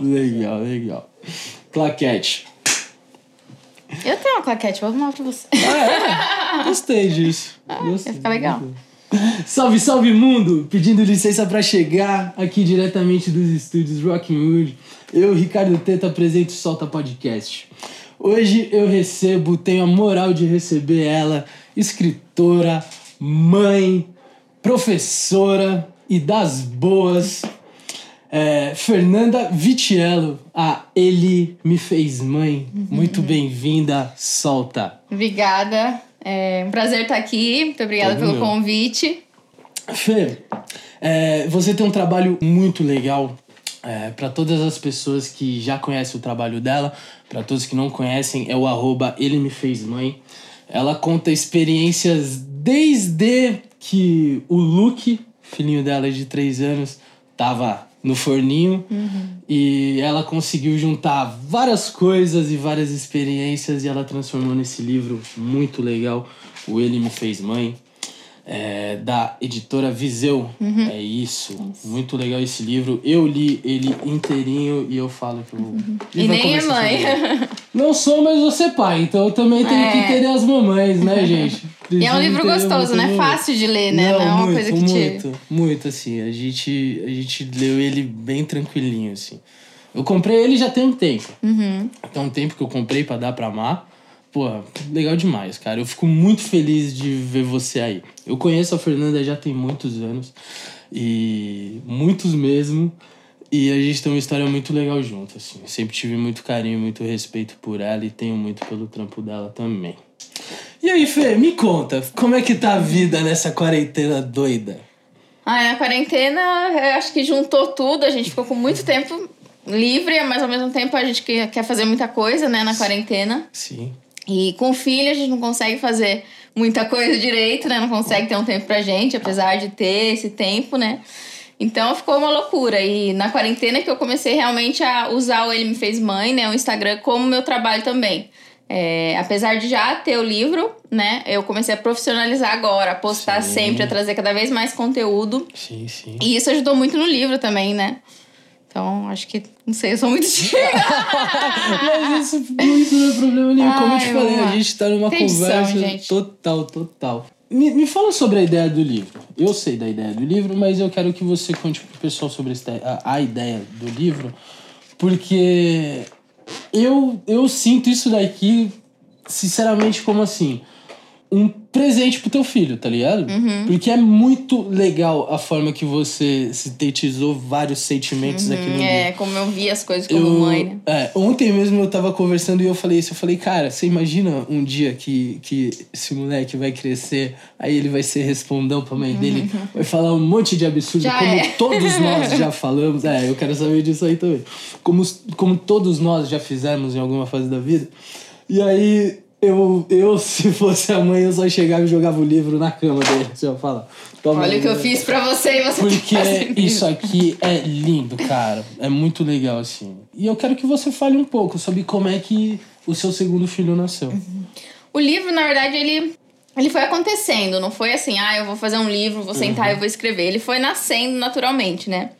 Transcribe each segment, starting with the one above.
Legal, legal. Claquete. Eu tenho uma claquete, vou arrumar pra você. Ah, é? Gostei disso. Gostei. Vai ficar legal. Salve, salve mundo! Pedindo licença para chegar aqui diretamente dos estúdios Rockwood. Eu, Ricardo Teta, apresento o Solta Podcast. Hoje eu recebo, tenho a moral de receber ela, escritora, mãe, professora e das boas, é, Fernanda Vitiello, a Ele Me Fez Mãe. Muito bem-vinda, solta. Obrigada. É um prazer estar aqui. Muito obrigada Todo pelo meu. convite. Fê, é, você tem um trabalho muito legal. É, para todas as pessoas que já conhecem o trabalho dela, para todos que não conhecem, é o arroba Ele Me Fez Mãe. Ela conta experiências desde que o Luke, filhinho dela de 3 anos, tava no forninho. E ela conseguiu juntar várias coisas e várias experiências e ela transformou nesse livro muito legal, o Ele Me Fez Mãe é, da editora Viseu. É isso. Muito legal esse livro. Eu li ele inteirinho e eu falo que eu. E vai nem é mãe. Não sou, mas você é pai, então eu também tenho É. que entender as mamães, né, gente? E é um livro gostoso, né? Fácil de ler, né? Não, Não, é uma muito, coisa que te. muito, muito, assim. A gente, a gente leu ele bem tranquilinho, assim. Eu comprei ele já tem um tempo. Uhum. Tem um tempo que eu comprei pra dar pra amar. Pô, legal demais, cara. Eu fico muito feliz de ver você aí. Eu conheço a Fernanda já tem muitos anos. E muitos mesmo. E a gente tem uma história muito legal junto, assim. Sempre tive muito carinho, muito respeito por ela e tenho muito pelo trampo dela também. E aí, Fê, me conta, como é que tá a vida nessa quarentena doida? Ah, na quarentena, eu acho que juntou tudo. A gente ficou com muito tempo livre, mas ao mesmo tempo a gente quer fazer muita coisa, né? Na quarentena. Sim. E com filho a gente não consegue fazer muita coisa direito, né? Não consegue ter um tempo pra gente, apesar de ter esse tempo, né? Então ficou uma loucura. E na quarentena que eu comecei realmente a usar o Ele Me Fez Mãe, né? O Instagram como meu trabalho também. É, apesar de já ter o livro, né? Eu comecei a profissionalizar agora, a postar Sim. sempre, a trazer cada vez mais conteúdo. Sim, sim. E isso ajudou muito no livro também, né? Então, acho que, não sei, eu sou muito. Mas isso, isso não é problema nenhum. Como eu te falei, a gente tá numa conversa gente. total, total. Me, me fala sobre a ideia do livro. Eu sei da ideia do livro, mas eu quero que você conte pro pessoal sobre esta- a, a ideia do livro, porque eu, eu sinto isso daqui, sinceramente, como assim. Um presente pro teu filho, tá ligado? Uhum. Porque é muito legal a forma que você sintetizou vários sentimentos aqui no é, como eu vi as coisas como Eu- mãe, né? é, ontem mesmo eu tava conversando e eu falei isso. Eu falei, cara, você imagina um dia que, que esse moleque vai crescer, aí ele vai ser respondão pra mãe dele, vai falar um monte de absurdo, Já como é. todos nós já falamos. É, eu quero saber disso aí também. Como, como todos nós já fizemos em alguma fase da vida. E aí. Eu, eu, se fosse a mãe, eu só chegava e jogava o livro na cama dele. Você vai falar. Toma Olha o que eu aí, fiz pra você e você porque tá fazendo isso aqui é lindo, cara. É muito legal, assim. E eu quero que você fale um pouco sobre como é que o seu segundo filho nasceu. O livro, na verdade, ele, ele foi acontecendo. Não foi assim, ah, eu vou fazer um livro, vou sentar e vou escrever. Ele foi nascendo naturalmente, né?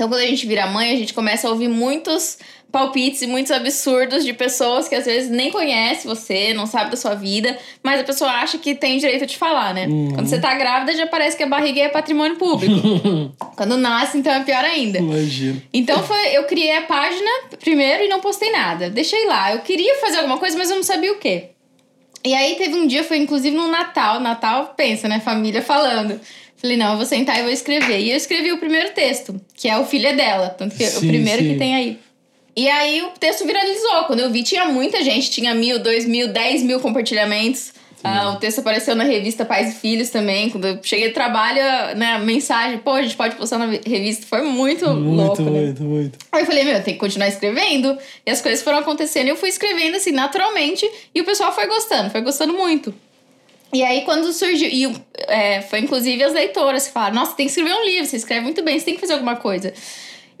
Então, quando a gente vira mãe, a gente começa a ouvir muitos palpites e muitos absurdos de pessoas que às vezes nem conhece você, não sabe da sua vida, mas a pessoa acha que tem direito de falar, né? Quando você tá grávida, já parece que a barriga é patrimônio público. Quando nasce, então é pior ainda. Imagina. Então foi, eu criei a página primeiro e não postei nada. Deixei lá. Eu queria fazer alguma coisa, mas eu não sabia o quê. E aí teve um dia, foi inclusive no Natal. Natal, pensa, né? Família falando. Falei, não, eu vou sentar e vou escrever. E eu escrevi o primeiro texto, que é o filho é dela. Tanto que Sim, o primeiro sim. que tem aí. E aí o texto viralizou. Quando eu vi, tinha muita gente. Tinha mil, dois mil, dez mil compartilhamentos. Ah, o texto apareceu na revista Pais e Filhos também. Quando eu cheguei do trabalho, né, a mensagem, pô, a gente pode postar na revista. Foi muito, louco, Muito, né? muito, muito. Aí eu falei, meu, tem que continuar escrevendo. E as coisas foram acontecendo. E eu fui escrevendo assim, naturalmente. E o pessoal foi gostando, foi gostando muito. E aí, quando surgiu. E é, foi inclusive as leitoras que falaram: Nossa, tem que escrever um livro, você escreve muito bem, você tem que fazer alguma coisa.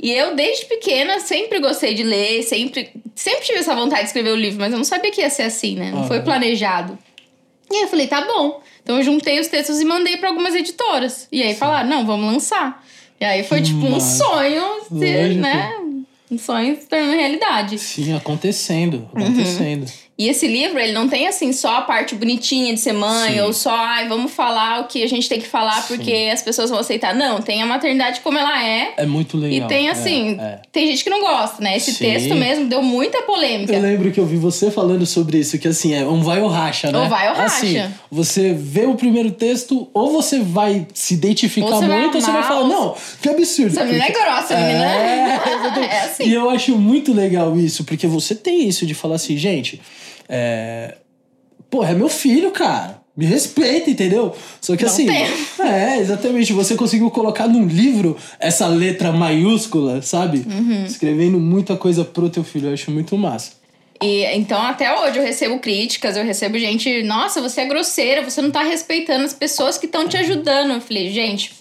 E eu, desde pequena, sempre gostei de ler, sempre, sempre tive essa vontade de escrever o livro, mas eu não sabia que ia ser assim, né? Não foi Aham. planejado. E aí eu falei, tá bom. Então eu juntei os textos e mandei pra algumas editoras. E aí falaram, não, vamos lançar. E aí foi tipo um Massa. sonho, de, né? um sonho se tornando realidade. Sim, acontecendo, acontecendo. Uhum. E esse livro, ele não tem assim só a parte bonitinha de ser mãe, Sim. ou só, ai, vamos falar o que a gente tem que falar Sim. porque as pessoas vão aceitar. Não, tem a maternidade como ela é. É muito legal. E tem é, assim, é, é. tem gente que não gosta, né? Esse Sim. texto mesmo deu muita polêmica. Eu lembro que eu vi você falando sobre isso, que assim, é um vai ou racha, né? Ou vai ou racha. Assim, você vê o primeiro texto, ou você vai se identificar você muito, ou você vai falar, não, que absurdo. Essa menina é grossa, é, menina. É, é assim. E eu acho muito legal isso, porque você tem isso de falar assim, gente é... Pô, é meu filho, cara. Me respeita, entendeu? Só que Não assim. Tem. É, exatamente. Você conseguiu colocar num livro essa letra maiúscula, sabe? Uhum. Escrevendo muita coisa pro teu filho. Eu acho muito massa. E então até hoje eu recebo críticas, eu recebo gente, nossa, você é grosseira, você não tá respeitando as pessoas que estão te ajudando. Eu falei, gente,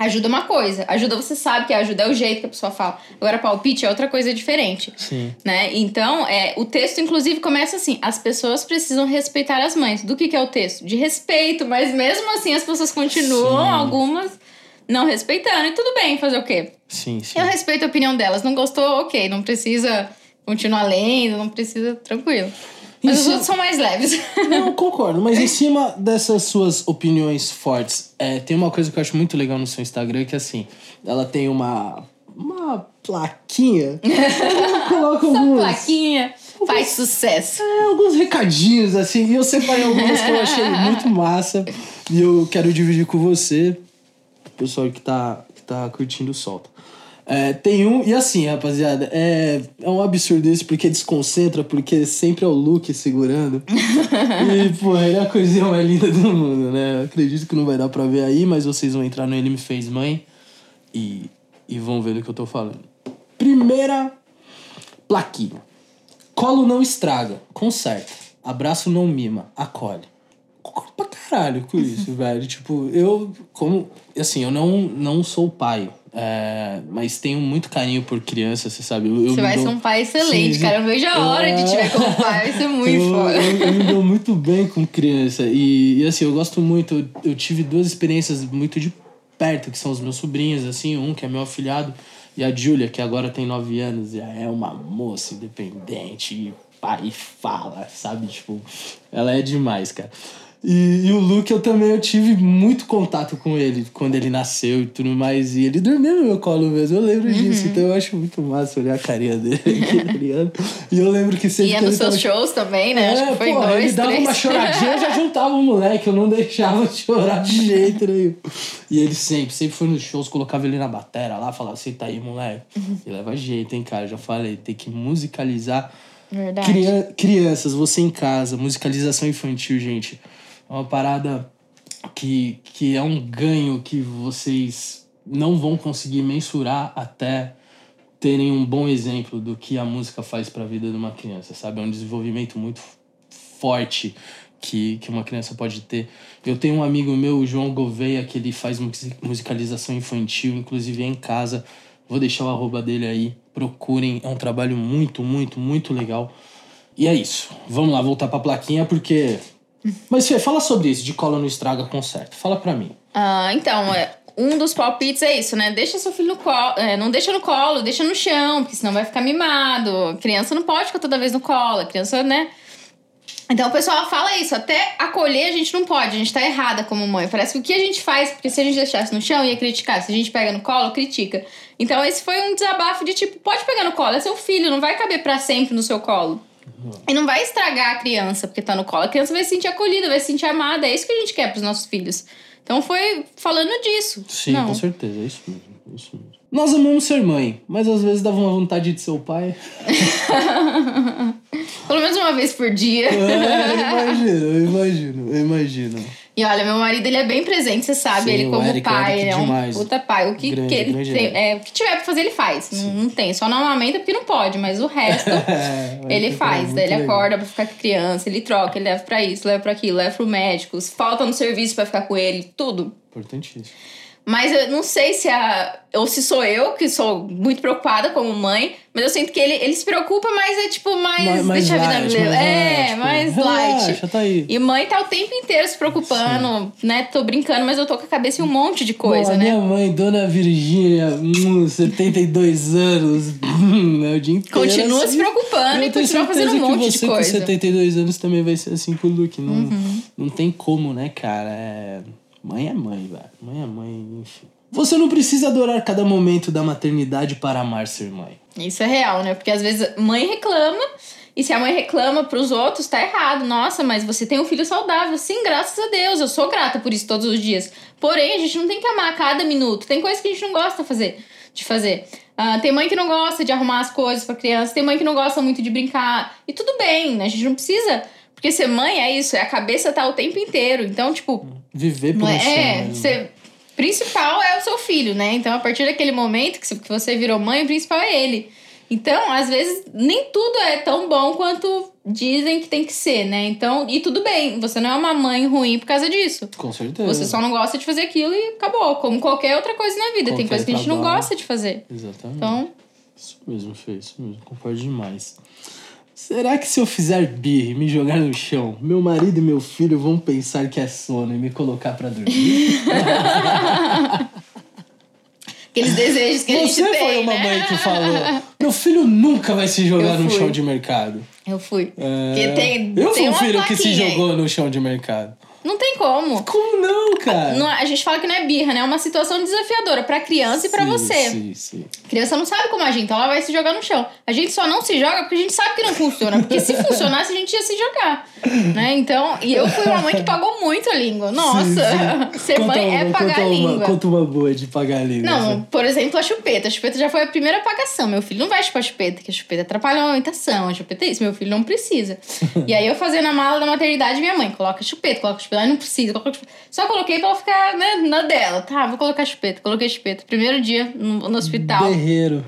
Ajuda uma coisa. Ajuda você sabe que ajuda é o jeito que a pessoa fala. Agora, palpite é outra coisa diferente. Sim. Né? Então, é, o texto, inclusive, começa assim: as pessoas precisam respeitar as mães. Do que, que é o texto? De respeito, mas mesmo assim as pessoas continuam, sim. algumas, não respeitando. E tudo bem, fazer o quê? Sim, sim. Eu respeito a opinião delas. Não gostou, ok. Não precisa continuar lendo, não precisa, tranquilo. Mas os outros são mais leves. Não, concordo. Mas em cima dessas suas opiniões fortes, é, tem uma coisa que eu acho muito legal no seu Instagram, que assim, ela tem uma, uma plaquinha. coloca algumas... plaquinha faz sucesso. É, alguns recadinhos, assim. E eu separei algumas que eu achei muito massa. E eu quero dividir com você, o pessoal que tá, que tá curtindo o solta. É, tem um. E assim, rapaziada, é, é um absurdo isso, porque desconcentra, porque sempre é o Luke segurando. e, pô, ele é a coisinha mais linda do mundo, né? Acredito que não vai dar pra ver aí, mas vocês vão entrar no Ele Me Fez Mãe e, e vão ver do que eu tô falando. Primeira plaquinha. Colo não estraga, conserta. Abraço não mima, acolhe. Concordo pra caralho com isso, velho. Tipo, eu, como. Assim, eu não, não sou pai é, mas tenho muito carinho por criança, você sabe. Eu, você vai dou... ser um pai excelente, Sim, cara. Eu vejo a hora é... de te ver como pai, vai ser muito eu, foda. Eu, eu, me dou muito bem com criança. E, e assim, eu gosto muito. Eu, tive duas experiências muito de perto, que são os meus sobrinhos, assim, um que é meu afilhado, e a Júlia, que agora tem nove anos, e é uma moça independente, e pai fala, sabe? Tipo, ela é demais, cara. E, e, o Luke, eu também eu tive muito contato com ele quando ele nasceu e tudo mais. E ele dormia no meu colo mesmo, eu lembro uhum. disso. Então eu acho muito massa olhar a carinha dele tá E eu lembro que sempre. Ia nos seus tava... shows também, né? É, acho que foi pô, dois, ele dava três. uma choradinha, eu já juntava o moleque, eu não deixava chorar de jeito nenhum. E ele sempre, sempre foi nos shows, colocava ele na batera lá, falava, senta aí, moleque. Uhum. E leva jeito, hein, cara? Já falei, tem que musicalizar. Verdade. crianças, você em casa, musicalização infantil, gente é uma parada que, que é um ganho que vocês não vão conseguir mensurar até terem um bom exemplo do que a música faz para a vida de uma criança, sabe? É um desenvolvimento muito forte que, que uma criança pode ter. Eu tenho um amigo meu, o João Gouveia, que ele faz musicalização infantil, inclusive em casa. Vou deixar o arroba dele aí. Procurem, é um trabalho muito, muito, muito legal. E é isso. Vamos lá voltar pra plaquinha, porque mas Fê, fala sobre isso, de cola no estraga conserto. Fala pra mim. Ah, então, é, um dos palpites é isso, né? Deixa seu filho no colo. É, não deixa no colo, deixa no chão, porque senão vai ficar mimado. Criança não pode ficar toda vez no colo. A criança, né? Então o pessoal fala isso, até acolher a gente não pode, a gente tá errada como mãe. Parece que o que a gente faz, porque se a gente deixasse no chão ia criticar, se a gente pega no colo, critica. Então esse foi um desabafo de tipo, pode pegar no colo, é seu filho, não vai caber para sempre no seu colo. E não vai estragar a criança porque tá no colo. A criança vai se sentir acolhida, vai se sentir amada. É isso que a gente quer pros nossos filhos. Então foi falando disso. Sim, não. com certeza. É isso mesmo. É isso mesmo. Nós amamos ser mãe, mas às vezes dava uma vontade de ser o pai. Pelo menos uma vez por dia. É, eu imagino, eu imagino, eu imagino. E olha, meu marido ele é bem presente, você sabe, Sim, ele como Eric, pai, Eric ele é um demais. puta pai. O que, grande, que ele tem, é, o que tiver pra fazer, ele faz. Não, não, tem, só não amamenta porque não pode, mas o resto é, ele faz. Daí ele legal. acorda pra ficar com criança, ele troca, ele leva pra isso, leva pra aquilo, leva pro médico, falta no serviço pra ficar com ele, tudo. Importantíssimo. Mas eu não sei se a. Ou se sou eu, que sou muito preocupada como mãe, mas eu sinto que ele, ele se preocupa, mas é tipo mais. mais, mais deixa light, a vida mais É, tipo, mais relaxa, light. Tá aí. E mãe tá o tempo inteiro se preocupando, Sim. né? Tô brincando, mas eu tô com a cabeça em um monte de coisa, Bom, né? Minha mãe, dona Virgínia, hum, 72 anos, é o dia inteiro. Continua assim. se preocupando Eu e continua fazendo um monte você de coisa. com 72 anos também vai ser assim com o Luke. Não, Uhum. não tem como, né, cara? É... Mãe é mãe, velho. Mãe é mãe, enfim. Você não precisa adorar cada momento da maternidade para amar ser mãe. Isso é real, né? Porque às vezes mãe reclama, e se a mãe reclama pros outros, tá errado. Nossa, mas você tem um filho saudável. Sim, graças a Deus. Eu sou grata por isso todos os dias. Porém, a gente não tem que amar a cada minuto. Tem coisas que a gente não gosta fazer. De fazer. Ah, tem mãe que não gosta de arrumar as coisas pra criança, tem mãe que não gosta muito de brincar. E tudo bem, né? A gente não precisa. Porque ser mãe é isso, é a cabeça tá o tempo inteiro. Então, tipo, Viver não pelo é, é, você, principal é o seu filho, né? Então, a partir daquele momento que você- virou mãe, o principal é ele. Então, às vezes, nem tudo é tão bom quanto dizem que tem que ser, né? Então, e tudo bem, você não é uma mãe ruim por causa disso. Com certeza. Você só não gosta de fazer aquilo e acabou. Como qualquer outra coisa na vida. tem Qualquer coisa que a gente não trabalho. gosta de fazer. Exatamente. Então, Isso mesmo, Fê, isso mesmo. Concordo demais. Será que se eu fizer birra e me jogar no chão, meu marido e meu filho vão pensar que é sono e me colocar pra dormir? aqueles desejos que a gente Você tem, foi uma né? mãe que falou: meu filho nunca vai se jogar no chão de mercado. Eu fui. É, tem, eu tem fui um filho que se plaquinha aí. jogou no chão de mercado. Não tem como. Como não, cara? Não- a gente fala que não é birra, né? É uma situação desafiadora pra criança e pra Sim, você. Sim, sim. A criança não sabe como agir, então ela vai se jogar no chão. A gente só não se joga porque a gente sabe que não funciona. Porque se funcionasse, a gente ia se jogar. Né? Então, e eu fui uma mãe que pagou muito a língua. Nossa, Sim, sim. ser Conta mãe é uma, pagar conta a uma, língua. Conta uma boa de pagar a língua. Não, por exemplo, a chupeta. A chupeta já foi a primeira apagação. Meu filho não vai chupar chupeta, que a chupeta atrapalha a amamentação. A chupeta é isso, meu filho não precisa. e aí eu fazendo a mala da maternidade, minha mãe, coloca chupeta, coloca chupeta. Aí não precisa. Só coloquei pra ela ficar né, na dela. Tá, vou colocar chupeta. Coloquei chupeta. Primeiro dia no, no hospital. Berreiro.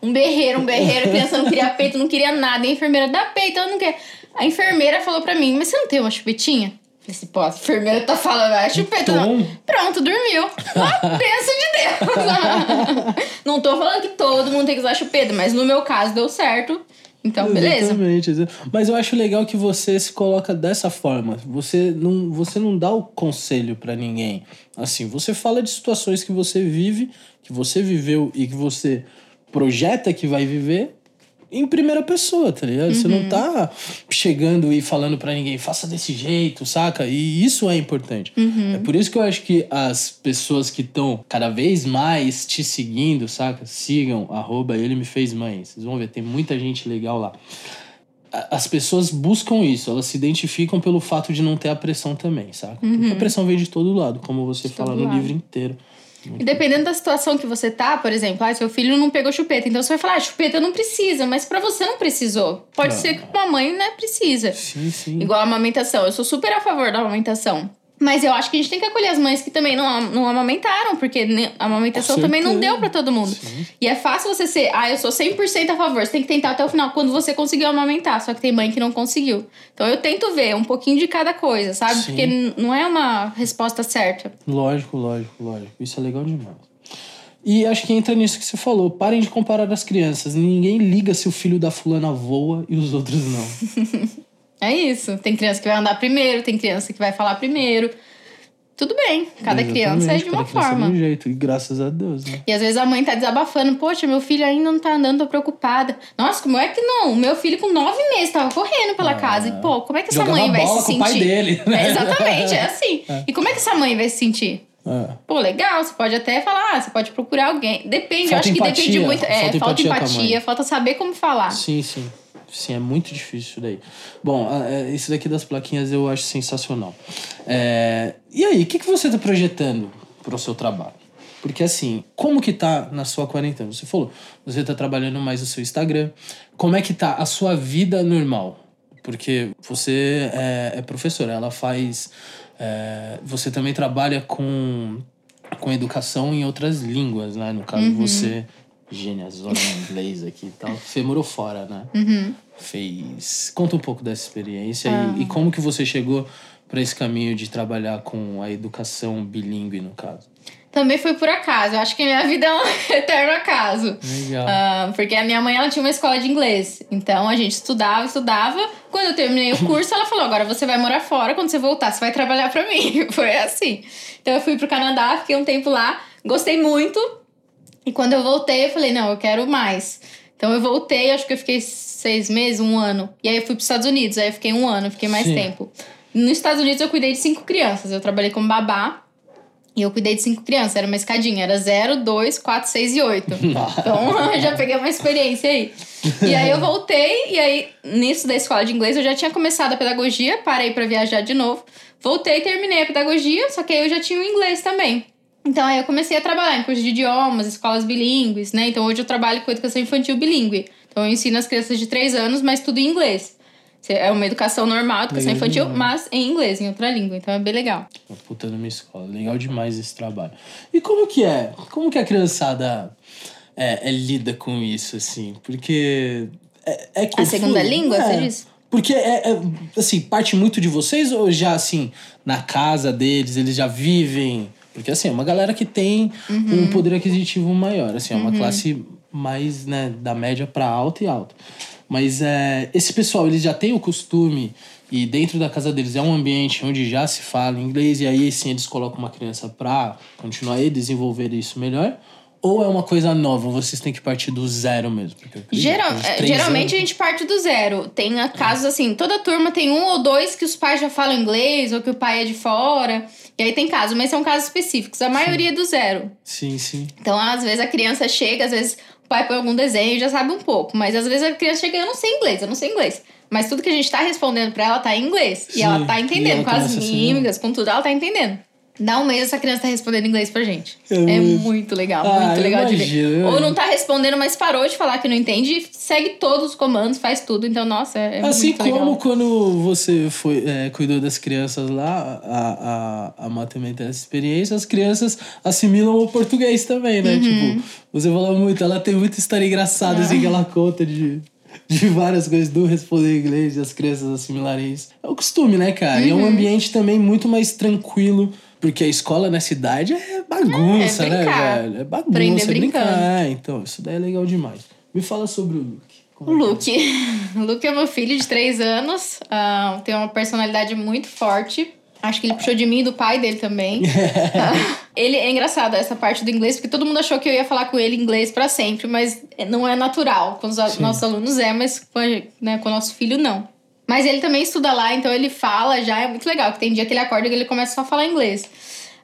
Um berreiro, um berreiro. A criança não queria peito, não queria nada. E a enfermeira dá peito, ela não quer. A enfermeira falou pra mim, mas você não tem uma chupetinha? Falei assim, pô, a enfermeira tá falando, ah, chupeta não. Pronto, dormiu. Ah, pensa de Deus. não tô falando que todo mundo tem que usar chupeta, mas no meu caso deu certo. Então, beleza. Exatamente. Mas eu acho legal que você se coloca dessa forma. Você não, você não dá o conselho pra ninguém. Assim, você fala de situações que você vive, que você viveu e que você projeta que vai viver em primeira pessoa, tá ligado? Você Uhum. não tá chegando e falando pra ninguém, faça desse jeito, saca? E isso é importante. Uhum. É por isso que eu acho que as pessoas que estão cada vez mais te seguindo, saca? Sigam, arroba ele me fez mãe. Vocês vão ver, tem muita gente legal lá. As pessoas buscam isso, elas se identificam pelo fato de não ter a pressão também, saca? Porque a pressão vem de todo lado, como você fala todo no lado. livro inteiro. E dependendo da situação que você tá, por exemplo, ah, seu filho não pegou chupeta. Então você vai falar, ah, chupeta não precisa, mas pra você não precisou. Pode ser que uma mãe, né, precisa. Sim, sim. Igual a amamentação. Eu sou super a favor da amamentação. Mas eu acho que a gente tem que acolher as mães que também não, não amamentaram, porque a amamentação também não deu pra todo mundo. Sim. E é fácil você ser, ah, eu sou 100% a favor. Você tem que tentar até o final, quando você conseguiu amamentar. Só que tem mãe que não conseguiu. Então eu tento ver um pouquinho de cada coisa, sabe? Sim. Porque não é uma resposta certa. Lógico, lógico, lógico. Isso é legal demais. E acho que entra nisso que você falou. Parem de comparar as crianças. Ninguém liga se o filho da fulana voa e os outros não. É isso. Tem criança que vai andar primeiro, tem criança que vai falar primeiro. Tudo bem, cada criança é de uma forma. de um jeito. E graças a Deus, né? E às vezes a mãe tá desabafando, poxa, meu filho ainda não tá andando, tô preocupada. Nossa, como é que não? Meu filho com nove meses tava correndo pela casa. E, pô, como é que essa Ah. Mãe vai se com o sentir? pai dele, né? É, exatamente, é assim. E como é que essa mãe vai se sentir? É. Pô, legal, você pode até falar, ah, você pode procurar alguém. Depende, eu Falta acho que depende empatia, muito. É, falta falta empatia com a empatia, falta saber como falar. Sim, sim. Sim, é muito difícil isso daí. Bom, é, isso daqui das plaquinhas eu acho sensacional. É, e aí, o que, que você tá projetando pro seu trabalho? Porque assim, como que tá na sua quarentena? Você falou, você tá trabalhando mais no seu Instagram. Como é que tá a sua vida normal? Porque você é, é professora, ela faz... é, você também trabalha com, com educação em outras línguas, né? No caso, você... Gênia, zona em inglês aqui e tal. Você morou fora, né? Fez... Conta um pouco dessa experiência e, e como que você chegou para esse caminho de trabalhar com a educação bilíngue, no caso. Também foi por acaso. Eu acho que minha vida é um eterno acaso. Legal. Ah, porque a minha mãe ela tinha uma escola de inglês. Então a gente estudava, estudava. Quando eu terminei o curso, ela falou: agora você vai morar fora. Quando você voltar, você vai trabalhar pra mim. Foi assim. Então eu fui pro Canadá, fiquei um tempo lá, gostei muito. E quando eu voltei, eu falei: não, eu quero mais. Então eu voltei, acho que eu fiquei seis meses, um ano. E aí eu fui para os Estados Unidos, aí eu fiquei um ano, fiquei mais Sim. tempo. Nos Estados Unidos eu cuidei de cinco crianças. Eu trabalhei como babá. E eu cuidei de cinco crianças, era uma escadinha, era 0, 2, 4, 6 e 8. Então eu já peguei uma experiência aí. E aí eu voltei, e aí nisso da escola de inglês eu já tinha começado a pedagogia, parei para viajar de novo. Voltei e terminei a pedagogia, só que aí eu já tinha o inglês também. Então aí eu comecei a trabalhar em curso de idiomas, escolas bilíngues, né? Então hoje eu trabalho com educação infantil bilíngue. Então eu ensino as crianças de 3 anos, mas tudo em inglês. É uma educação normal, educação Legal infantil, demais. mas em inglês, em outra língua. Então é bem legal. Puta numa escola. Legal demais esse trabalho. E como que é? Como que a criançada é, é, lida com isso, assim? Porque. É, é A segunda língua, É. você diz? Porque é, é, assim, parte muito de vocês ou já assim, na casa deles, eles já vivem. Porque assim, é uma galera que tem Uhum. um poder aquisitivo maior. Assim, é uma classe mais, né, da média pra alta e alta. Mas é, esse pessoal, eles já têm o costume, e dentro da casa deles é um ambiente onde já se fala inglês, e aí sim eles colocam uma criança pra continuar a desenvolver isso melhor. Ou é uma coisa nova, vocês têm que partir do zero mesmo? Geral, é, geralmente a anos- gente parte do zero. Tem a casos assim, toda turma tem um ou dois que os pais já falam inglês ou que o pai é de fora. E aí tem casos, mas são casos específicos. A maioria é do zero. Sim, sim. Então, às vezes a criança chega, às vezes o pai põe algum desenho e já sabe um pouco. Mas às vezes a criança chega, eu não sei inglês, eu não sei inglês. Mas tudo que a gente tá respondendo pra ela tá em inglês. Sim, e ela tá e entendendo, ela com as assim, mímicas, com tudo, ela tá entendendo. Dá um mês essa criança tá respondendo inglês pra gente. É É, muito- legal, Ah, muito legal de imagino, ver. eu Ou não tá respondendo, mas parou de falar que não entende e segue todos os comandos, faz tudo. Então, nossa, é Assim muito como legal. quando você foi, é, cuidou das crianças lá, a, a, a Matamente essa experiência, as crianças assimilam o português também, né? Uhum. Tipo, você falou muito, ela tem muita história engraçada, assim, que ela conta de, de várias coisas do responder inglês e as crianças assimilarem isso. É o costume, né, cara? E é Uhum. um ambiente também muito mais tranquilo. Porque a escola na cidade é bagunça, É, é né, velho? É bagunça, Aprender é brincar. brincando. É, então, isso daí é legal demais. Me fala sobre o Luke. Como O é é? Luke. O Luke é meu filho de três anos. ah, tem uma personalidade muito forte. Acho que ele puxou de mim e do pai dele também. Ah, ele é engraçado essa parte do inglês, porque todo mundo achou que eu ia falar com ele inglês pra sempre, mas não é natural. Com os Sim. nossos alunos é, mas com, a- né, com o nosso filho não. Mas ele também estuda lá, então ele fala já, é muito legal. Que tem dia que ele acorda e ele começa só a falar inglês.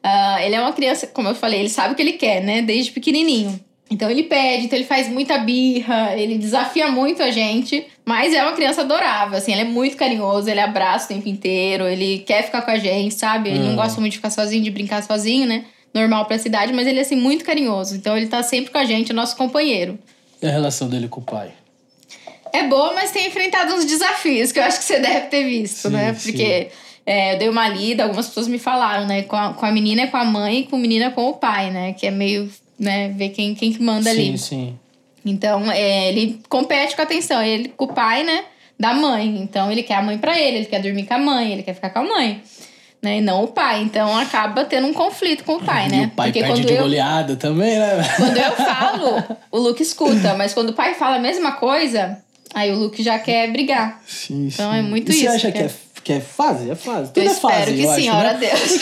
Ah, ele é uma criança, como eu falei, ele sabe o que ele quer, né? Desde pequenininho. Então ele pede, então ele faz muita birra, ele desafia muito a gente, mas é uma criança adorável, assim, ele é muito carinhoso, ele abraça o tempo inteiro, ele quer ficar com a gente, sabe? Ele não Ah. gosta muito de ficar sozinho, de brincar sozinho, né? Normal pra cidade, mas ele é assim muito carinhoso. Então ele tá sempre com a gente, é nosso companheiro. E a relação dele com o pai? É boa, mas tem enfrentado uns desafios que eu acho que você deve ter visto, Sim, né? sim. Porque é, eu dei uma lida, algumas pessoas me falaram, né? Com a, com a menina é com a mãe e com a menina com o pai, né? Que é meio, né? Ver quem, quem que manda sim, ali. sim. Então, é, ele compete com a atenção. Ele com o pai, né? Da mãe. Então, ele quer a mãe pra ele, ele quer dormir com a mãe, ele quer ficar com a mãe. Né? E não o pai. Então, acaba tendo um conflito com o pai, E né? o pai Porque perde quando de eu, goleada também, né? quando eu falo, o Luke escuta. Mas quando o pai fala a mesma coisa, aí o Luke já quer brigar. Sim, Então, sim. é muito e Você isso, acha que é- é, que é fase? É fase. Tudo eu é fase, espero que eu sim, acho, ora né? Deus.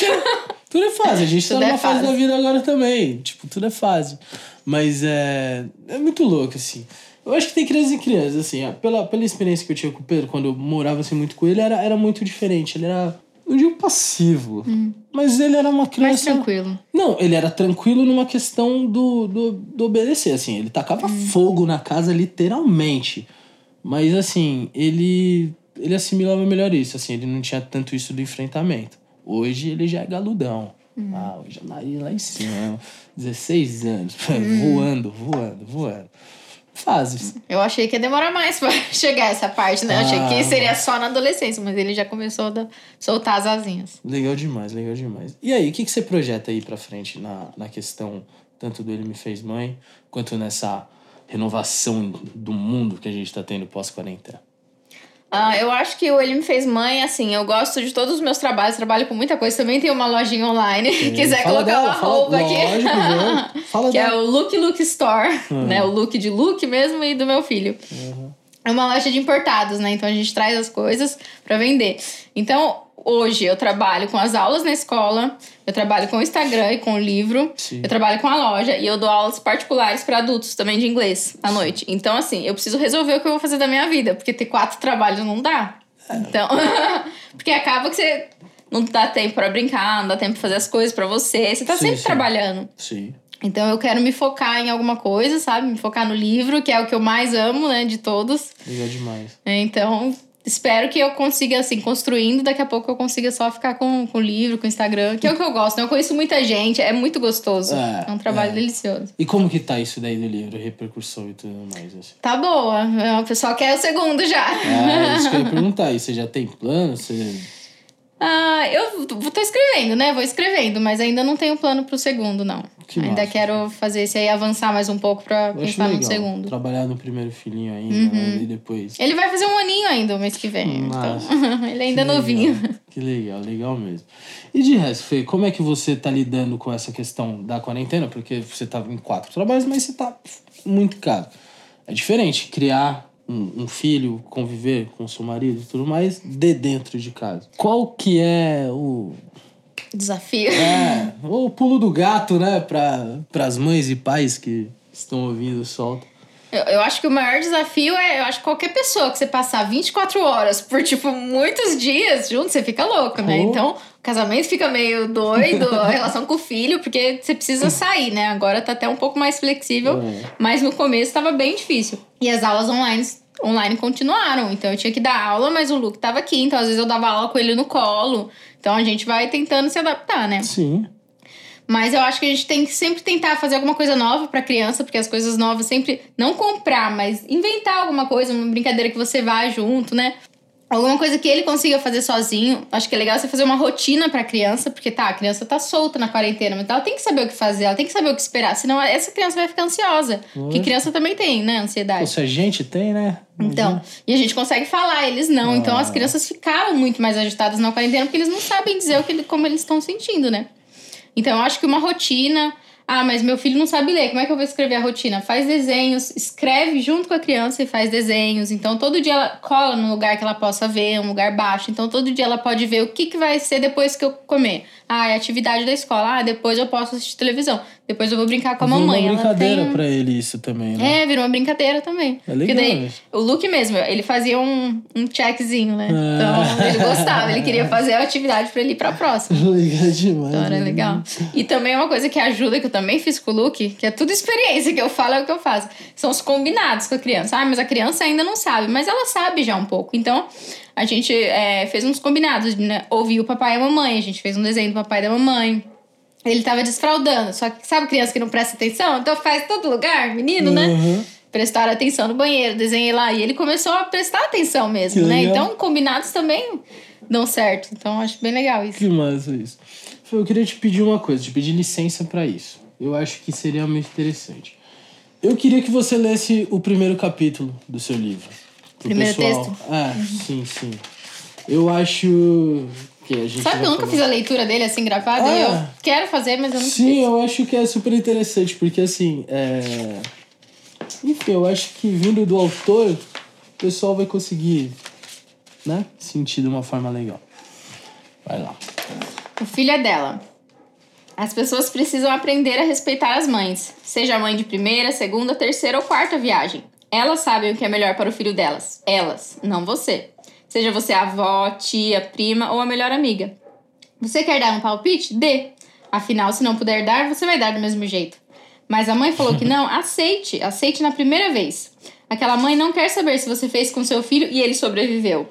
Tudo é fase. A gente tá é numa fase fase. da vida agora também. Tipo, tudo é fase. Mas é, é muito louco, assim. Eu acho que tem crianças e crianças, assim. ó, Pela, pela experiência que eu tinha com o Pedro, quando eu morava assim, muito com ele, era, era muito diferente. Ele era, não digo passivo, mas ele era uma Mais criança... tranquilo. Não, ele era tranquilo numa questão do, do, do obedecer, assim. Ele tacava fogo na casa, literalmente. Mas, assim, ele, ele assimilava melhor isso, assim. Ele não tinha tanto isso do enfrentamento. Hoje ele já é galudão. Ah, hoje é nariz lá em cima. né? 16 anos, voando, voando, voando. Fases. Eu achei que ia demorar mais pra chegar essa parte, né? Eu achei Ah, que seria só na adolescência, mas ele já começou a soltar as asinhas. Legal demais, legal demais. E aí, o que, que você projeta aí pra frente na, na questão tanto do Ele Me Fez Mãe, quanto nessa renovação do mundo que a gente tá tendo pós-quarentena? Ah, eu acho que o Ele Me Fez Mãe, assim, eu gosto de todos os meus trabalhos, trabalho com muita coisa. Também tem uma lojinha online, se quiser Fala colocar dela, uma fala- roupa lógico, aqui. Fala que é dela. o Look Look Store, né? O look de look mesmo e do meu filho. É uma loja de importados, né? Então a gente traz as coisas pra vender. Então, hoje eu trabalho com as aulas na escola, eu trabalho com o Instagram e com o livro, Sim. eu trabalho com a loja e eu dou aulas particulares para adultos também de inglês à noite. Então, assim, eu preciso resolver o que eu vou fazer da minha vida, porque ter quatro trabalhos não dá. Então, porque acaba que você não dá tempo para brincar, não dá tempo pra fazer as coisas para você, você tá Sim, sempre sim. trabalhando. Sim. Então eu quero me focar em alguma coisa, sabe? Me focar no livro, que é o que eu mais amo, né, de todos. Legal demais. Então, espero que eu consiga, assim, construindo, daqui a pouco eu consiga só ficar com, com o livro, com o Instagram, que é o que eu gosto, né? Eu conheço muita gente, é muito gostoso. É, É, um trabalho é. delicioso. E como que tá isso daí do livro, repercussão e tudo mais? Assim? Tá boa. O pessoal quer o segundo já. É, isso que eu ia perguntar. E você já tem plano? Você... Ah, eu tô escrevendo, né? Vou escrevendo, mas ainda não tenho plano pro segundo, não. Que ainda massa. quero fazer esse aí, avançar mais um pouco pra Eu pensar no legal. segundo. Trabalhar no primeiro filhinho ainda, né? E depois... Ele vai fazer um aninho ainda o mês que vem. Então, ele ainda é novinho. legal. Que legal, legal mesmo. E de resto, Fê, como é que você tá lidando com essa questão da quarentena? Porque você tá em quatro trabalhos, mas você tá muito caro. É diferente criar um, um filho, conviver com seu marido e tudo mais, de dentro de casa. Qual que é o. Desafio. É, o pulo do gato, né? Para as mães e pais que estão ouvindo solta. Eu, eu acho que o maior desafio é, eu acho que qualquer pessoa que você passar 24 horas por, tipo, muitos dias junto, você fica louco, né? Oh. Então, o casamento fica meio doido, a relação com o filho, porque você precisa sair, né? Agora tá até um pouco mais flexível, É. mas no começo tava bem difícil. E as aulas online, online continuaram, então eu tinha que dar aula, mas o Luke tava aqui, então às vezes eu dava aula com ele no colo. Então a gente vai tentando se adaptar, né? Sim. Mas eu acho que a gente tem que sempre tentar fazer alguma coisa nova pra criança, porque as coisas novas sempre não comprar, mas inventar alguma coisa, uma brincadeira que você vá junto, né? Alguma coisa que ele consiga fazer sozinho. Acho que é legal você fazer uma rotina pra criança, porque tá, a criança tá solta na quarentena, mas ela tem que saber o que fazer, ela tem que saber o que esperar, senão essa criança vai ficar ansiosa. Porque criança também tem, né, Pô, ansiedade. se a gente tem, né? Então, e a gente consegue falar, eles não. Então Ah. as crianças ficaram muito mais agitadas na quarentena porque eles não sabem dizer o que como eles estão sentindo, né? Então eu acho que uma rotina. Ah, mas meu filho não sabe ler. Como é que eu vou escrever a rotina? Faz desenhos, escreve junto com a criança e faz desenhos. Então todo dia ela cola num lugar que ela possa ver, um lugar baixo. Então todo dia ela pode ver o que, que vai ser depois que eu comer. Ah, é atividade da escola. Ah, depois eu posso assistir televisão. Depois eu vou brincar com a Virou mamãe. uma Ela brincadeira tem... pra ele isso também, né? É, virou uma brincadeira também. É legal daí, o Luke mesmo, ele fazia um, um checkzinho, né? Ah. Então, ele gostava, ele queria fazer a atividade pra ele ir pra próxima. Legal demais. Então, era né? legal. E também uma coisa que ajuda, que eu também fiz com o Luke, que é tudo experiência que eu falo, é o que eu faço. São os combinados com a criança. Ah, mas a criança ainda não sabe, mas ela sabe já um pouco. Então, a gente é, fez uns combinados, né? Ouviu o papai e a mamãe, a gente fez um desenho do papai e da mamãe. Ele tava desfraudando, só que sabe criança que não presta atenção? Então faz todo lugar, menino, né? Uhum. Prestar atenção no banheiro, desenhei lá. E ele começou a prestar atenção mesmo, Que né? legal. Então, combinados também dão certo. Então, acho bem legal isso. Que massa isso. Eu queria te pedir uma coisa, te pedir licença pra isso. Eu acho que seria muito interessante. Eu queria que você lesse o primeiro capítulo do seu livro. Pro Primeiro pessoal. texto? É, sim, sim. Eu acho que a gente. Sabe eu nunca falar- fiz a leitura dele assim gravada? Ah. Eu quero fazer, mas eu nunca Sim, fiz. eu acho que é super interessante, porque assim, é... Enfim, eu acho que vindo do autor, o pessoal vai conseguir, né, sentir de uma forma legal. Vai lá. O filho é dela. As pessoas precisam aprender a respeitar as mães, seja a mãe de primeira, segunda, terceira ou quarta viagem. Elas sabem o que é melhor para o filho delas. Elas, não você. Seja você a avó, tia, prima ou a melhor amiga. Você quer dar um palpite? Dê. Afinal, se não puder dar, você vai dar do mesmo jeito. Mas a mãe falou que não, aceite, aceite na primeira vez. Aquela mãe não quer saber se você fez com seu filho e ele sobreviveu.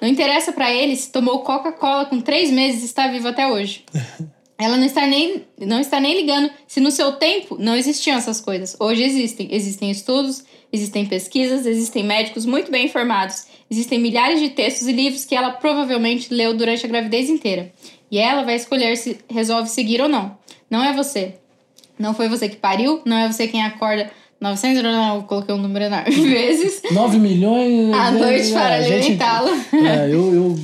Não interessa pra ele se tomou Coca-Cola com três meses e está vivo até hoje. Ela não está, nem, não está nem ligando se no seu tempo não existiam essas coisas. Hoje existem. Existem estudos, existem pesquisas, existem médicos muito bem informados. Existem milhares de textos e livros que ela provavelmente leu durante a gravidez inteira. E ela vai escolher se resolve seguir ou não. Não é você. Não foi você que pariu, não é você quem acorda 900, não, eu coloquei um número enorme, vezes 9 milhões. à né, noite para a gente- alimentá-lo. É, eu. eu,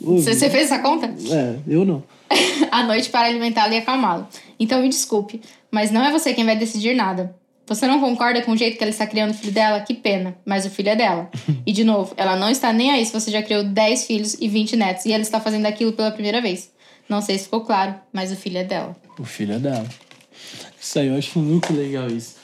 eu Você, você fez essa conta? É, eu não. à noite para alimentá-lo e acalmá-lo. Então me desculpe, mas não é você quem vai decidir nada. Você não concorda com o jeito que ela está criando o filho dela? Que pena, mas o filho é dela. e de novo, ela não está nem aí se você já criou 10 filhos e 20 netos e ela está fazendo aquilo pela primeira vez. Não sei se ficou claro, mas o filho é dela. O filho é dela. Isso aí, eu acho muito legal isso.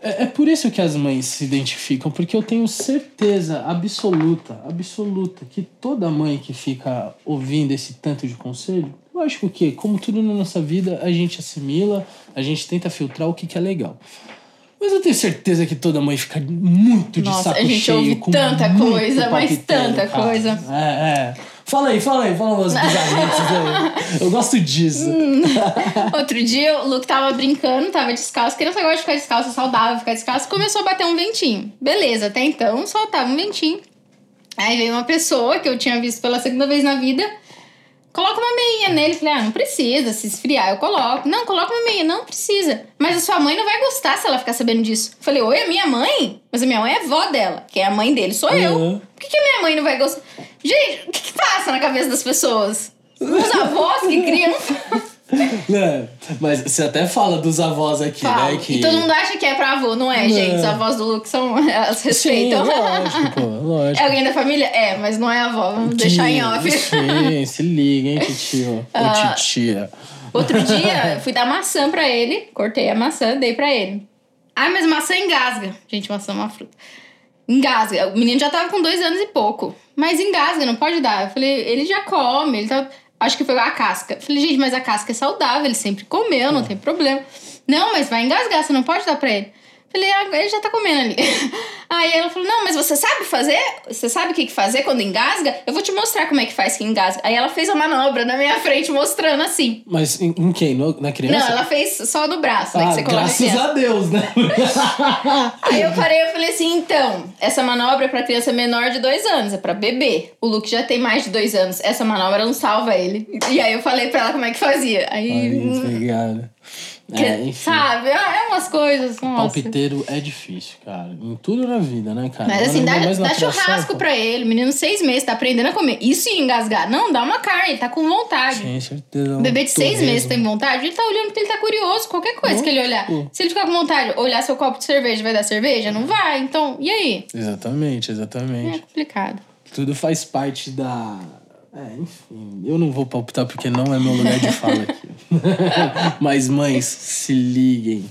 É, é por isso que as mães se identificam, porque eu tenho certeza absoluta, absoluta, que toda mãe que fica ouvindo esse tanto de conselho, lógico que, como tudo na nossa vida, a gente assimila, a gente tenta filtrar o que, que é legal. Mas eu tenho certeza que toda mãe fica muito de Nossa, saco a gente cheio. ouve com tanta coisa, mas tanta cara. coisa. É, é. Fala aí, fala aí, fala umas bizarrices aí. Eu gosto disso. Hum. Outro dia, o Luke tava brincando, tava descalço. Criança gosta de ficar descalço, é saudável ficar descalço. Começou a bater um ventinho. Beleza, até então soltava um ventinho. Aí veio uma pessoa que eu tinha visto pela segunda vez na vida. Coloca uma meinha nele. Falei, ah, não precisa. Se esfriar, eu coloco. Não, coloca uma meia. Não precisa. Mas a sua mãe não vai gostar se ela ficar sabendo disso. Falei, oi, a minha mãe? Mas a minha mãe é avó dela. Quem é a mãe dele sou eu. Uhum. Por que, que a minha mãe não vai gostar? Gente, o que, que passa na cabeça das pessoas? Os avós que criam. Né? Mas você até fala dos avós aqui, Fala. né? Que... E todo mundo acha que é pra avô, não é, Não. gente? Os avós do Luke são. Elas Sim, respeitam. lógico, pô, lógico. É alguém da família? É, mas não é avó. Vamos deixar em off. Sim, se liga, hein, titio. Ah. Ô, titia. Outro dia, eu fui dar maçã pra ele. Cortei a maçã, dei pra ele. Ai, mas maçã engasga. Gente, maçã é uma fruta. Engasga. O menino já tava com dois anos e pouco. Mas engasga, não pode dar. Eu falei, ele já come, ele tá. Acho que foi a casca. Eu falei, gente, mas a casca é saudável, ele sempre comeu, não tem problema. Não, mas vai engasgar, você não pode dar pra ele. Falei, ah, ele já tá comendo ali. Aí ela falou: Não, mas você sabe fazer? Você sabe o que fazer quando engasga? Eu vou te mostrar como é que faz que engasga. Aí ela fez a manobra na minha frente, mostrando assim. Mas em, em quem? No- na criança? Não, ela fez só do braço, né? Ah, Que você coloca a graças criança. a Deus, né? Aí eu parei e falei assim: então, essa manobra é pra criança menor de dois anos, é pra bebê. O Luke já tem mais de dois anos. Essa manobra não salva ele. E aí eu falei pra ela como é que fazia. Aí. Ai, hum, obrigado. Que- É, enfim. sabe? Ah, É umas coisas. Nossa. Palpiteiro é difícil, cara. Em tudo na vida, né, cara? Mas assim, dá, dá churrasco pra ele. Menino, seis meses, tá aprendendo a comer. Isso ia engasgar. Não, dá uma carne, ele tá com vontade. Sim, certeza. O bebê de seis meses tem vontade, ele tá olhando porque ele tá curioso. Qualquer coisa que ele olhar. Se ele ficar com vontade, olhar seu copo de cerveja, vai dar cerveja? Não vai. Então, e aí? Exatamente, É exatamente. complicado. Tudo faz parte da. É, enfim, eu não vou palpitar porque não é meu lugar de fala aqui. Mas, mães, se liguem.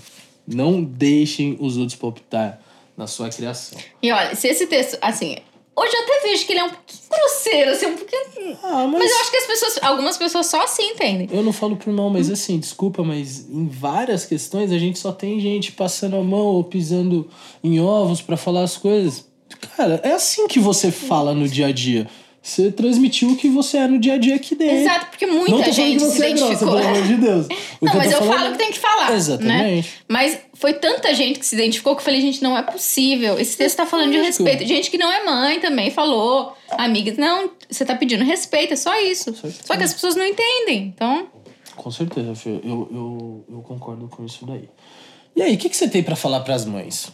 Não deixem os outros palpitar na sua criação. E olha, se esse texto, assim, hoje eu até vejo que ele é um pouquinho grosseiro, assim, um pouquinho. Ah, Mas eu acho que as pessoas, algumas pessoas só assim entendem. Eu não falo por mal, mas assim, desculpa, mas em várias questões a gente só tem gente passando a mão ou pisando em ovos pra falar as coisas. Cara, é assim que você fala no dia a dia. Você transmitiu o que você é no dia a dia aqui dentro. Exato, porque muita gente se é grossa, identificou. pelo amor de Deus. O Não, mas eu falando falo que tem que falar. Né? Exatamente. Mas foi tanta gente que se identificou que eu falei, gente, não é possível. Esse texto tá falando de respeito. Gente que não é mãe também falou. Amigas, não, você tá pedindo respeito, é só isso. Só que as pessoas não entendem. Então, Com certeza. Eu, eu, eu concordo com isso daí. E aí, o que, que você tem pra falar pras mães?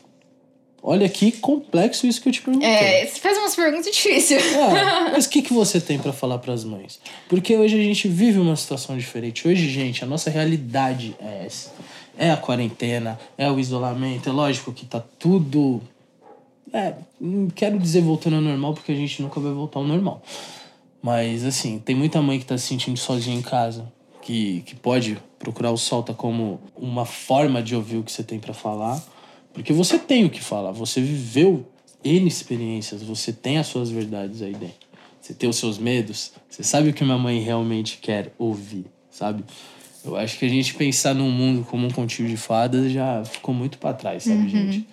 Olha que complexo isso que eu te perguntei. é, você faz umas perguntas difíceis. É, mas o que, que você tem pra falar pras mães? Porque hoje a gente vive uma situação diferente. Hoje, gente, a nossa realidade é essa. É a quarentena, é o isolamento. É lógico que tá tudo. É, não quero dizer voltando ao normal, porque a gente nunca vai voltar ao normal. Mas, assim, tem muita mãe que tá se sentindo sozinha em casa, que, que pode procurar o Solta como uma forma de ouvir o que você tem pra falar. Porque você tem o que falar, você viveu N experiências, você tem as suas verdades aí dentro. Você tem os seus medos, você sabe o que uma mãe realmente quer ouvir, sabe? Eu acho que a gente pensar num mundo como um contigo de fadas já ficou muito pra trás, sabe, gente?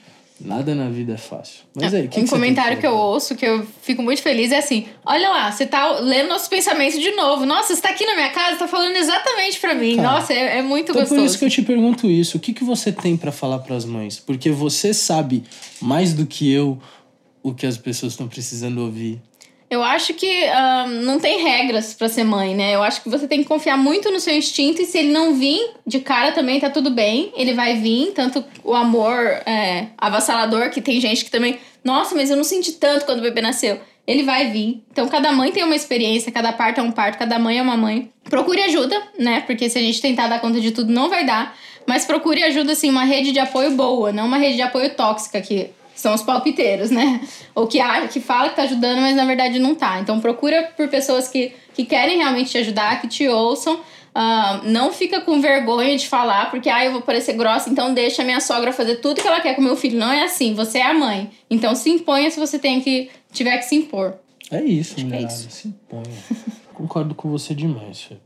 Nada na vida é fácil. Mas aí, o que um que comentário pra que eu ouço, que eu fico muito feliz, é assim: olha lá, você tá lendo nossos pensamentos de novo. Nossa, você tá aqui na minha casa, tá falando exatamente pra mim. Tá. Nossa, é, é muito Então gostoso. por isso que eu te pergunto isso. O que, que você tem pra falar pras mães? Porque você sabe mais do que eu o que as pessoas estão precisando ouvir. Eu acho que ah, não tem regras pra ser mãe, né? Eu acho que você tem que confiar muito no seu instinto e se ele não vir de cara também tá tudo bem. Ele vai vir, tanto o amor é, avassalador, que tem gente que também. Nossa, mas eu não senti tanto quando o bebê nasceu. ele vai vir. Então, cada mãe tem uma experiência, cada parto é um parto, cada mãe é uma mãe. Procure ajuda, né? Porque se a gente tentar dar conta de tudo, não vai dar. Mas procure ajuda, assim, uma rede de apoio boa, não uma rede de apoio tóxica, que são os palpiteiros, né? Ou que, que fala que tá ajudando, mas na verdade não tá. Então, procura por pessoas que, que querem realmente te ajudar, que te ouçam. Uh, não fica com vergonha de falar, porque ah, eu vou parecer grossa, então deixa a minha sogra fazer tudo que ela quer com meu filho. Não é assim, você é a mãe. Então se imponha se você tem que tiver que se impor. É isso, mulher. É isso. Se imponha. Concordo com você demais, Fê.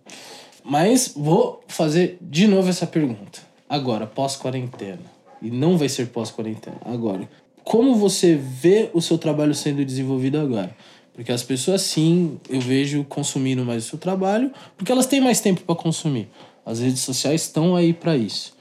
Mas vou fazer de novo essa pergunta. Agora, pós-quarentena. E não vai ser pós-quarentena. Agora, como você vê o seu trabalho sendo desenvolvido agora? Porque as pessoas, sim, eu vejo consumindo mais o seu trabalho, porque elas têm mais tempo para consumir. As redes sociais estão aí para isso.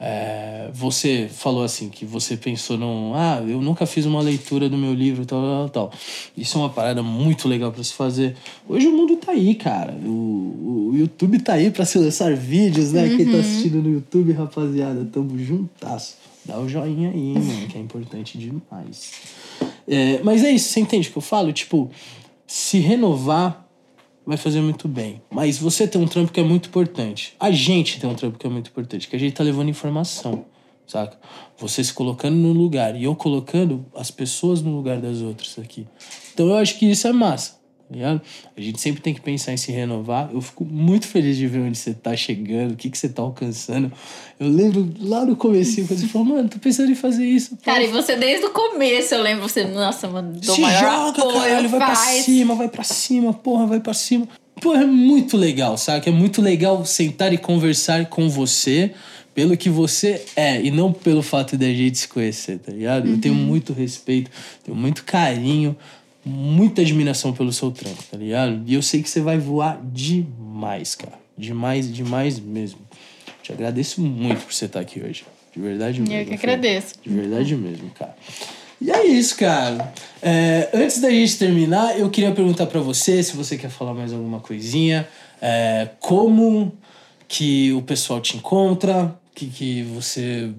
É, você falou assim que você pensou num. Ah, eu nunca fiz uma leitura do meu livro, tal, tal, tal. Isso é uma parada muito legal para se fazer. Hoje o mundo tá aí, cara. O, o YouTube tá aí para se lançar vídeos, né? Uhum. Quem tá uhum. assistindo no YouTube, rapaziada, tamo juntas. Dá o joinha aí, mano, que é importante demais. É, mas é isso, você entende o que eu falo? Tipo, se renovar vai fazer muito bem. Mas você tem um trampo que é muito importante. A gente tem um trampo que é muito importante, que a gente tá levando informação, saca? Você se colocando no lugar e eu colocando as pessoas no lugar das outras aqui. Então eu acho que isso é massa. Tá ligado? A gente sempre tem que pensar em se renovar. Eu fico muito feliz de ver onde você tá chegando, o que, que você tá alcançando. Eu lembro lá no começo, quando você falou, mano, tô pensando em fazer isso. Pô. Cara, e você desde o começo, eu lembro você, nossa, mano, do se maior joga, apoio, caralho, vai faz. pra cima, vai pra cima, porra, vai pra cima. Pô, é muito legal, sabe? É muito legal sentar e conversar com você pelo que você é e não pelo fato de a gente se conhecer, tá ligado? Uhum. Eu tenho uhum. muito respeito, tenho muito carinho muita admiração pelo seu trampo, tá ligado? E eu sei que você vai voar demais, cara. Demais, demais mesmo. Te agradeço muito por você estar aqui hoje. De verdade mesmo. Eu que agradeço. De verdade mesmo, cara. E é isso, cara. É, antes da gente terminar, eu queria perguntar para você se você quer falar mais alguma coisinha. É, como que o pessoal te encontra, que, que você.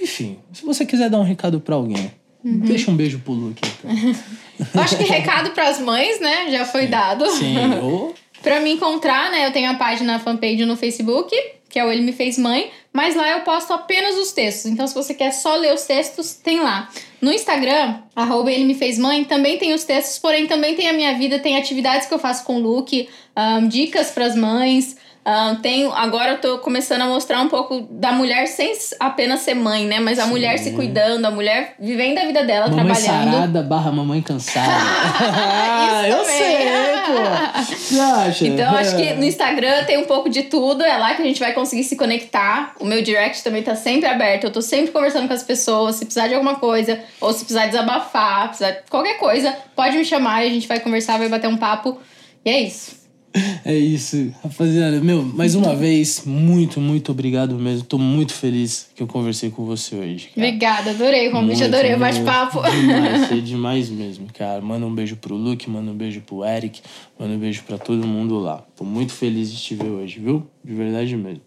Enfim, se você quiser dar um recado para alguém. Uhum. Deixa um beijo pro Luke. Então. Acho que recado pras mães, né? Já foi Sim. dado. Sim. Oh. pra me encontrar, né? Eu tenho a página, fanpage no Facebook, que é o Ele Me Fez Mãe. Mas lá eu posto apenas os textos. Então, se você quer só ler os textos, tem lá. No Instagram, arroba Ele Me Fez Mãe, também tem os textos, porém também tem a minha vida, tem atividades que eu faço com o Luke, um, dicas pras mães. Uh, tenho, agora eu tô começando a mostrar um pouco da mulher sem apenas ser mãe, né? Mas a Sim. mulher se cuidando, a mulher vivendo a vida dela, mamãe trabalhando. sarada barra mamãe cansada. ah, eu sei, pô. Você acha? Então, acho que no Instagram tem um pouco de tudo. É lá que a gente vai conseguir se conectar. O meu direct também tá sempre aberto. Eu tô sempre conversando com as pessoas. Se precisar de alguma coisa, ou se precisar desabafar, precisar de qualquer coisa, pode me chamar e a gente vai conversar, vai bater um papo. E é isso. É isso, rapaziada. Meu, mais uma vez, muito, muito obrigado mesmo. Tô muito feliz que eu conversei com você hoje. Cara. Obrigada, adorei o convite, muito, adorei o bate-papo. Demais, é demais mesmo, cara. Manda um beijo pro Luke, manda um beijo pro Eric, manda um beijo pra todo mundo lá. Tô muito feliz de te ver hoje, viu? De verdade mesmo.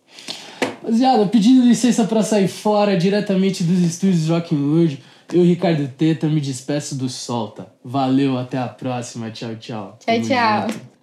Rapaziada, pedindo licença para sair fora diretamente dos estúdios Joaquim Lud. Eu, Ricardo Teta, me despeço do Solta. Valeu, até a próxima. Tchau, tchau. Tchau, tchau. Junto.